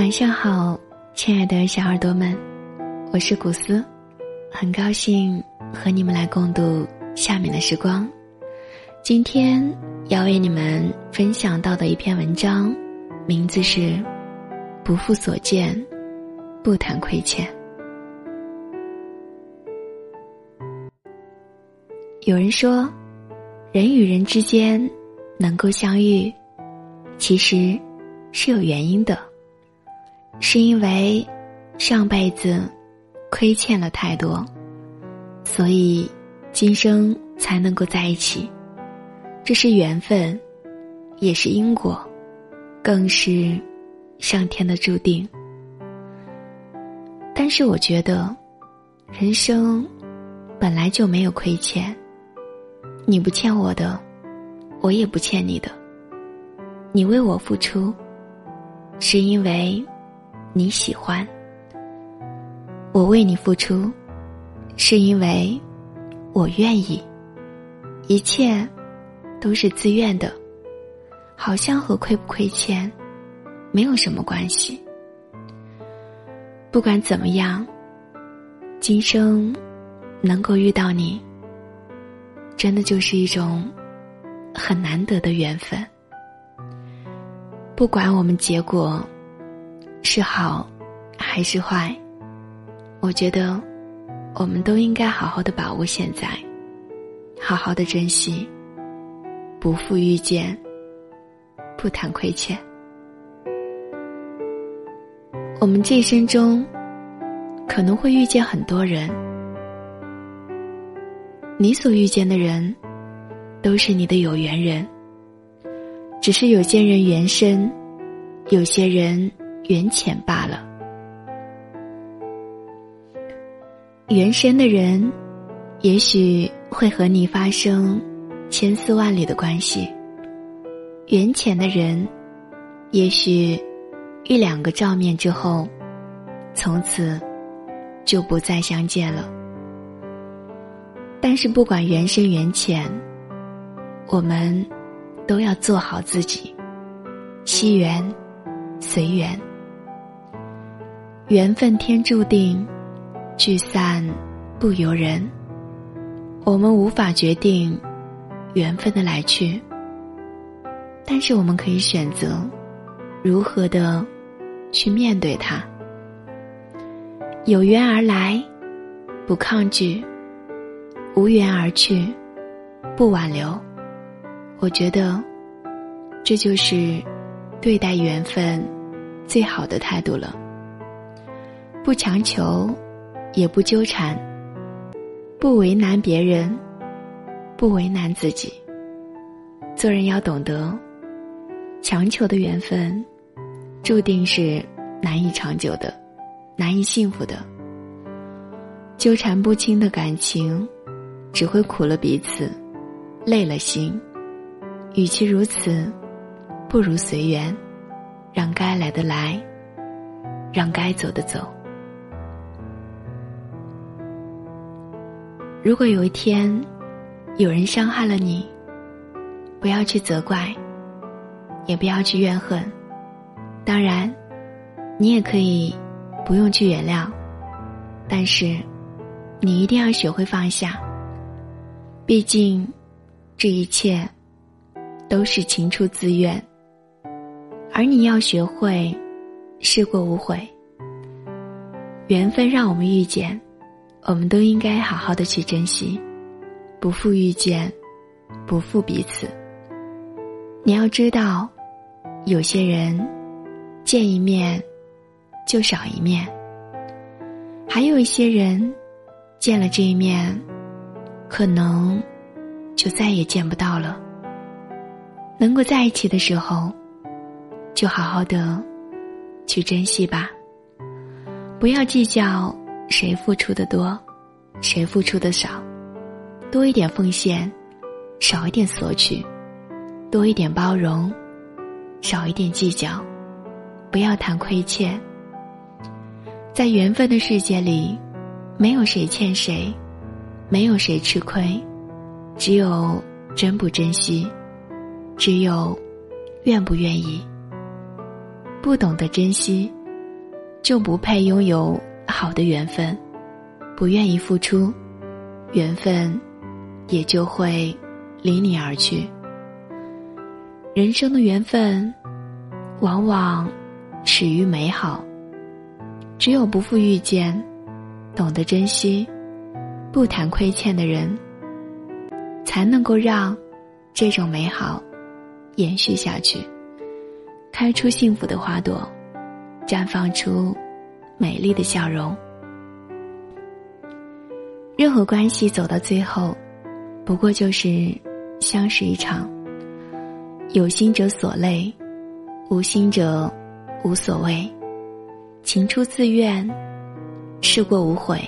晚上好，亲爱的小耳朵们，我是古斯，很高兴和你们来共度下面的时光。今天要为你们分享到的一篇文章，名字是《不负所见，不谈亏欠》。有人说，人与人之间能够相遇，其实是有原因的，是因为上辈子亏欠了太多，所以今生才能够在一起。这是缘分，也是因果，更是上天的注定。但是我觉得，人生本来就没有亏欠。你不欠我的，我也不欠你的。你为我付出，是因为你喜欢；我为你付出，是因为我愿意。一切都是自愿的，好像和亏不亏欠没有什么关系。不管怎么样，今生能够遇到你。真的就是一种很难得的缘分。不管我们结果是好还是坏，我觉得我们都应该好好的把握现在，好好的珍惜，不负遇见，不谈亏欠。我们这一生中可能会遇见很多人。你所遇见的人，都是你的有缘人。只是有些人缘深，有些人缘浅罢了。缘深的人，也许会和你发生千丝万缕的关系；缘浅的人，也许一两个照面之后，从此就不再相见了。但是不管缘深缘浅，我们都要做好自己，惜缘，随缘。缘分天注定，聚散不由人。我们无法决定缘分的来去，但是我们可以选择如何的去面对它。有缘而来，不抗拒。无缘而去，不挽留。我觉得，这就是对待缘分最好的态度了。不强求，也不纠缠，不为难别人，不为难自己。做人要懂得，强求的缘分，注定是难以长久的，难以幸福的。纠缠不清的感情。只会苦了彼此，累了心。与其如此，不如随缘，让该来的来，让该走的走。如果有一天有人伤害了你，不要去责怪，也不要去怨恨。当然，你也可以不用去原谅，但是你一定要学会放下。毕竟，这一切都是情出自愿，而你要学会事过无悔。缘分让我们遇见，我们都应该好好的去珍惜，不负遇见，不负彼此。你要知道，有些人见一面就少一面，还有一些人见了这一面。可能就再也见不到了。能够在一起的时候，就好好的去珍惜吧。不要计较谁付出的多，谁付出的少，多一点奉献，少一点索取，多一点包容，少一点计较。不要谈亏欠，在缘分的世界里，没有谁欠谁。没有谁吃亏，只有珍不珍惜，只有愿不愿意。不懂得珍惜，就不配拥有好的缘分，不愿意付出，缘分也就会离你而去。人生的缘分，往往始于美好。只有不负遇见，懂得珍惜，不谈亏欠的人，才能够让这种美好延续下去，开出幸福的花朵，绽放出美丽的笑容。任何关系走到最后，不过就是相识一场。有心者所累，无心者无所谓。情出自愿，事过无悔，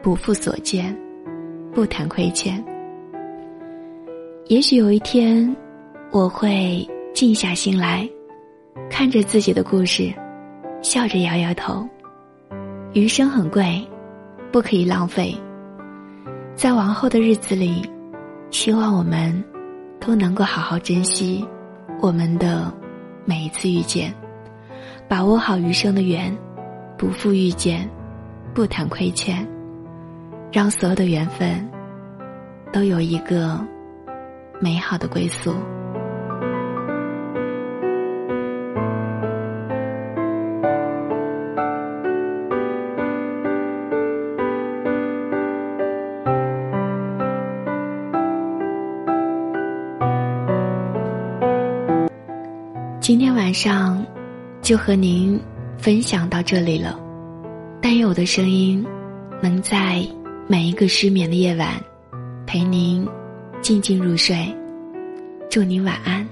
不负所见，不谈亏欠。也许有一天，我会静下心来，看着自己的故事，笑着摇摇头。余生很贵，不可以浪费。在往后的日子里，希望我们都能够好好珍惜我们的每一次遇见。把握好余生的缘，不负遇见，不谈亏欠，让所有的缘分都有一个美好的归宿。今天晚上。就和您分享到这里了，但愿我的声音能在每一个失眠的夜晚陪您静静入睡。祝您晚安。